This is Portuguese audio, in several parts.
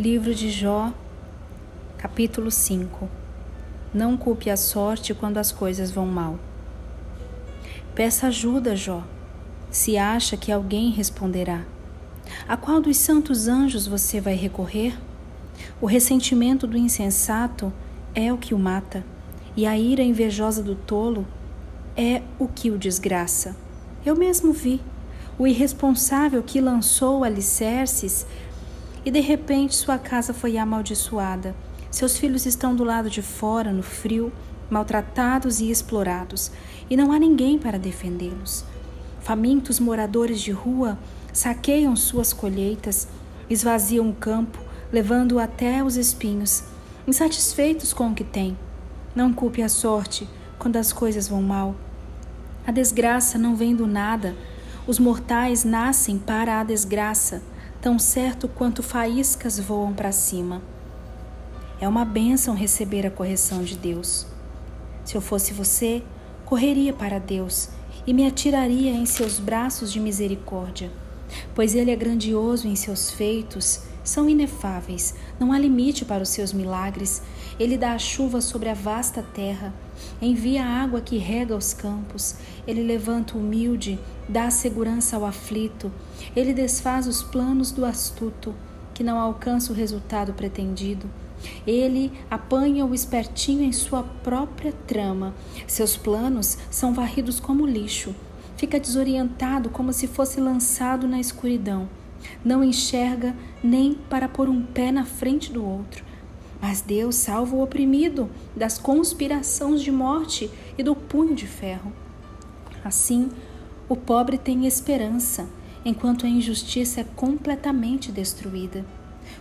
Livro de Jó, capítulo 5 Não culpe a sorte quando as coisas vão mal. Peça ajuda, Jó, se acha que alguém responderá. A qual dos santos anjos você vai recorrer? O ressentimento do insensato é o que o mata, e a ira invejosa do tolo é o que o desgraça. Eu mesmo vi o irresponsável que lançou alicerces e de repente sua casa foi amaldiçoada. Seus filhos estão do lado de fora, no frio, maltratados e explorados, e não há ninguém para defendê-los. Famintos moradores de rua saqueiam suas colheitas, esvaziam o campo, levando-o até os espinhos, insatisfeitos com o que têm. Não culpe a sorte quando as coisas vão mal. A desgraça não vem do nada. Os mortais nascem para a desgraça tão certo quanto faíscas voam para cima. É uma bênção receber a correção de Deus. Se eu fosse você, correria para Deus e me atiraria em seus braços de misericórdia, pois Ele é grandioso em seus feitos, são inefáveis, não há limite para os seus milagres. Ele dá a chuva sobre a vasta terra, envia a água que rega os campos, ele levanta o humilde, dá segurança ao aflito, ele desfaz os planos do astuto, que não alcança o resultado pretendido. Ele apanha o espertinho em sua própria trama. Seus planos são varridos como lixo. Fica desorientado como se fosse lançado na escuridão. Não enxerga nem para pôr um pé na frente do outro. Mas Deus salva o oprimido das conspirações de morte e do punho de ferro. Assim, o pobre tem esperança, enquanto a injustiça é completamente destruída.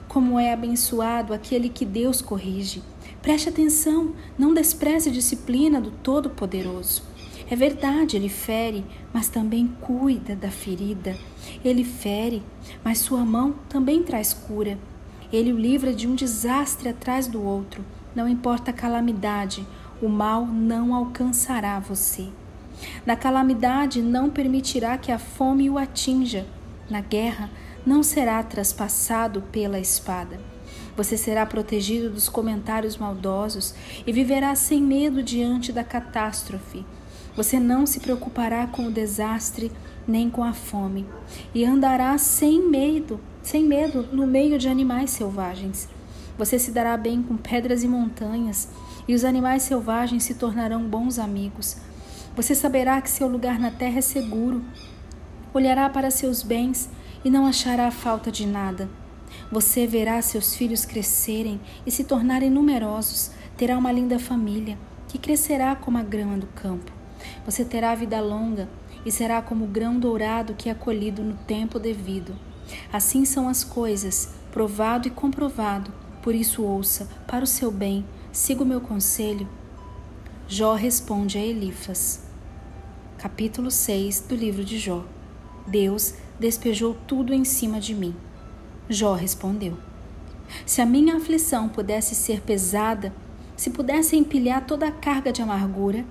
Como é abençoado aquele que Deus corrige. Preste atenção, não despreze a disciplina do Todo-Poderoso. É verdade, ele fere, mas também cuida da ferida. Ele fere, mas sua mão também traz cura. Ele o livra de um desastre atrás do outro. Não importa a calamidade, o mal não alcançará você. Na calamidade, não permitirá que a fome o atinja. Na guerra, não será traspassado pela espada. Você será protegido dos comentários maldosos e viverá sem medo diante da catástrofe. Você não se preocupará com o desastre nem com a fome e andará sem medo sem medo, no meio de animais selvagens. Você se dará bem com pedras e montanhas, e os animais selvagens se tornarão bons amigos. Você saberá que seu lugar na terra é seguro. Olhará para seus bens e não achará falta de nada. Você verá seus filhos crescerem e se tornarem numerosos. Terá uma linda família que crescerá como a grama do campo. Você terá vida longa e será como o grão dourado que é colhido no tempo devido. Assim são as coisas, provado e comprovado. Por isso ouça, para o seu bem, siga o meu conselho. Jó responde a Elifas. Capítulo 6 do livro de Jó. Deus despejou tudo em cima de mim. Jó respondeu: Se a minha aflição pudesse ser pesada, se pudesse empilhar toda a carga de amargura,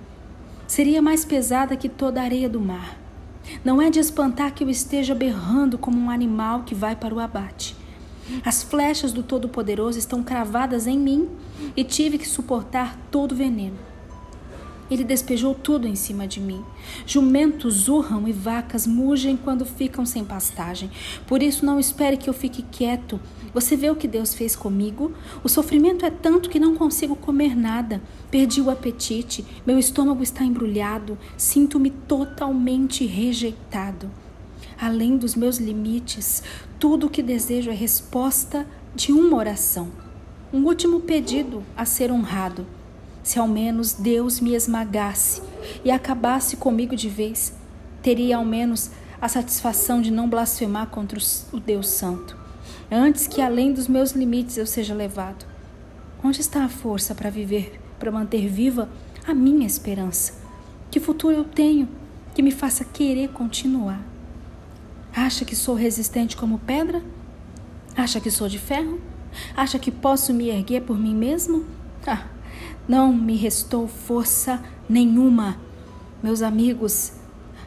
seria mais pesada que toda a areia do mar. Não é de espantar que eu esteja berrando como um animal que vai para o abate. As flechas do Todo-Poderoso estão cravadas em mim e tive que suportar todo o veneno. Ele despejou tudo em cima de mim. Jumentos urram e vacas mugem quando ficam sem pastagem. Por isso, não espere que eu fique quieto. Você vê o que Deus fez comigo? O sofrimento é tanto que não consigo comer nada. Perdi o apetite, meu estômago está embrulhado, sinto-me totalmente rejeitado. Além dos meus limites, tudo o que desejo é resposta de uma oração. Um último pedido a ser honrado se ao menos Deus me esmagasse e acabasse comigo de vez, teria ao menos a satisfação de não blasfemar contra o Deus Santo, antes que além dos meus limites eu seja levado. Onde está a força para viver, para manter viva a minha esperança? Que futuro eu tenho que me faça querer continuar? Acha que sou resistente como pedra? Acha que sou de ferro? Acha que posso me erguer por mim mesmo? Ah, não me restou força nenhuma. Meus amigos,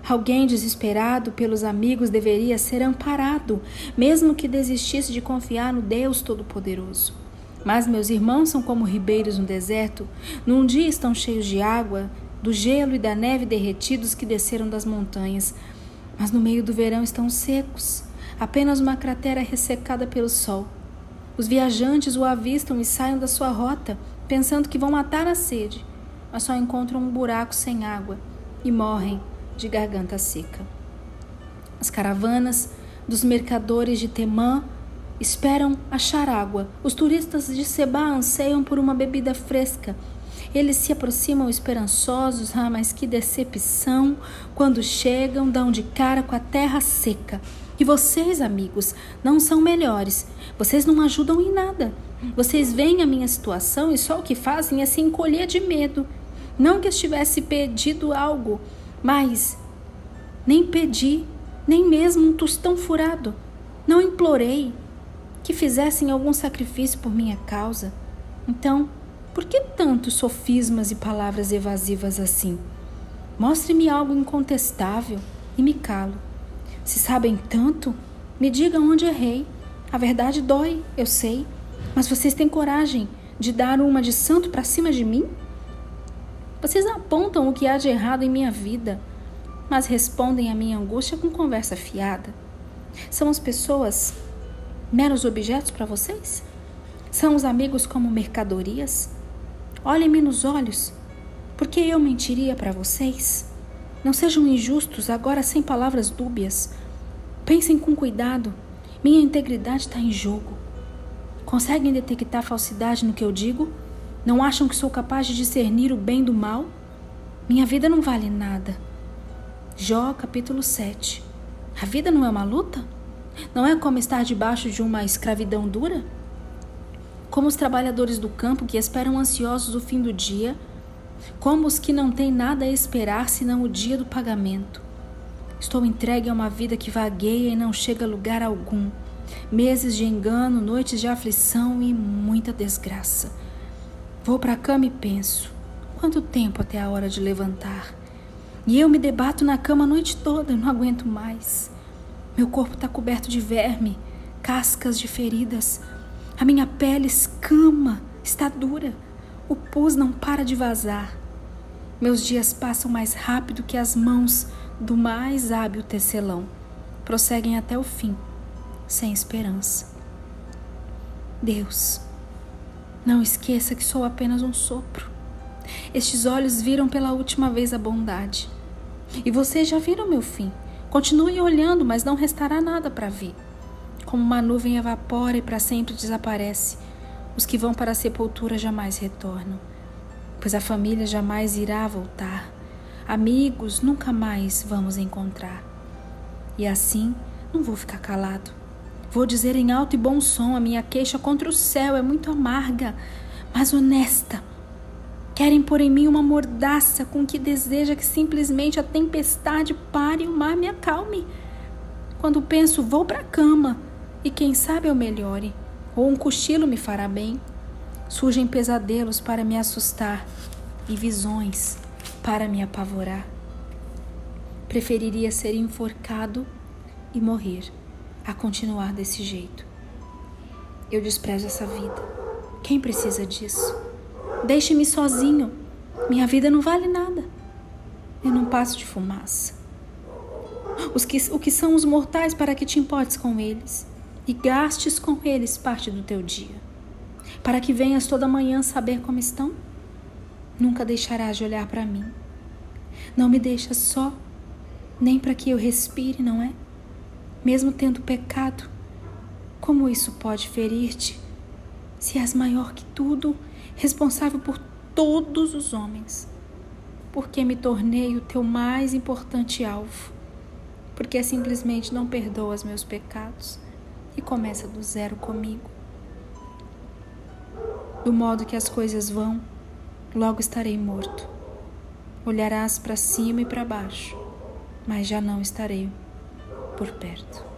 Alguém desesperado pelos amigos deveria ser amparado, mesmo que desistisse de confiar no Deus Todo-Poderoso. Mas meus irmãos são como ribeiros no deserto. Num dia estão cheios de água, do gelo e da neve derretidos que desceram das montanhas. Mas no meio do verão estão secos, apenas uma cratera ressecada pelo sol. Os viajantes o avistam e saem da sua rota, pensando que vão matar a sede, mas só encontram um buraco sem água e morrem de garganta seca. As caravanas dos mercadores de Temã esperam achar água. Os turistas de Seba anseiam por uma bebida fresca. Eles se aproximam esperançosos, ah, mas que decepção! Quando chegam, dão de cara com a terra seca. E vocês, amigos, não são melhores. Vocês não ajudam em nada. Vocês veem a minha situação e só o que fazem é se encolher de medo. Não que estivesse pedido algo, mas nem pedi, nem mesmo um tostão furado. Não implorei que fizessem algum sacrifício por minha causa. Então, por que tantos sofismas e palavras evasivas assim? Mostre-me algo incontestável e me calo. Se sabem tanto, me digam onde errei. A verdade dói, eu sei, mas vocês têm coragem de dar uma de santo para cima de mim? Vocês apontam o que há de errado em minha vida, mas respondem à minha angústia com conversa fiada. São as pessoas meros objetos para vocês? São os amigos como mercadorias? Olhem-me nos olhos, porque eu mentiria para vocês? Não sejam injustos agora sem palavras dúbias. Pensem com cuidado. Minha integridade está em jogo. Conseguem detectar falsidade no que eu digo? Não acham que sou capaz de discernir o bem do mal? Minha vida não vale nada. Jó, capítulo 7. A vida não é uma luta? Não é como estar debaixo de uma escravidão dura? Como os trabalhadores do campo que esperam ansiosos o fim do dia, como os que não têm nada a esperar senão o dia do pagamento. Estou entregue a uma vida que vagueia e não chega a lugar algum. Meses de engano, noites de aflição e muita desgraça. Vou para a cama e penso: quanto tempo até a hora de levantar? E eu me debato na cama a noite toda, não aguento mais. Meu corpo está coberto de verme, cascas de feridas. A minha pele escama, está dura. O pus não para de vazar. Meus dias passam mais rápido que as mãos do mais hábil tecelão. Prosseguem até o fim, sem esperança. Deus, não esqueça que sou apenas um sopro. Estes olhos viram pela última vez a bondade. E vocês já viram meu fim. Continuem olhando, mas não restará nada para ver. Como uma nuvem evapora e para sempre desaparece, os que vão para a sepultura jamais retornam, pois a família jamais irá voltar. Amigos nunca mais vamos encontrar. E assim, não vou ficar calado. Vou dizer em alto e bom som: a minha queixa contra o céu é muito amarga, mas honesta. Querem pôr em mim uma mordaça com que deseja que simplesmente a tempestade pare e o mar me acalme. Quando penso, vou para a cama e quem sabe eu melhore, ou um cochilo me fará bem. Surgem pesadelos para me assustar e visões para me apavorar. Preferiria ser enforcado e morrer a continuar desse jeito. Eu desprezo essa vida. Quem precisa disso? Deixe-me sozinho. Minha vida não vale nada. Eu não passo de fumaça. Os que, o que são os mortais para que te importes com eles e gastes com eles parte do teu dia? Para que venhas toda manhã saber como estão? Nunca deixarás de olhar para mim. Não me deixas só, nem para que eu respire, não é? mesmo tendo pecado, como isso pode ferir-te, se és maior que tudo, responsável por todos os homens? Porque me tornei o teu mais importante alvo? Porque simplesmente não perdoas meus pecados e começa do zero comigo? Do modo que as coisas vão, logo estarei morto. Olharás para cima e para baixo, mas já não estarei por perto.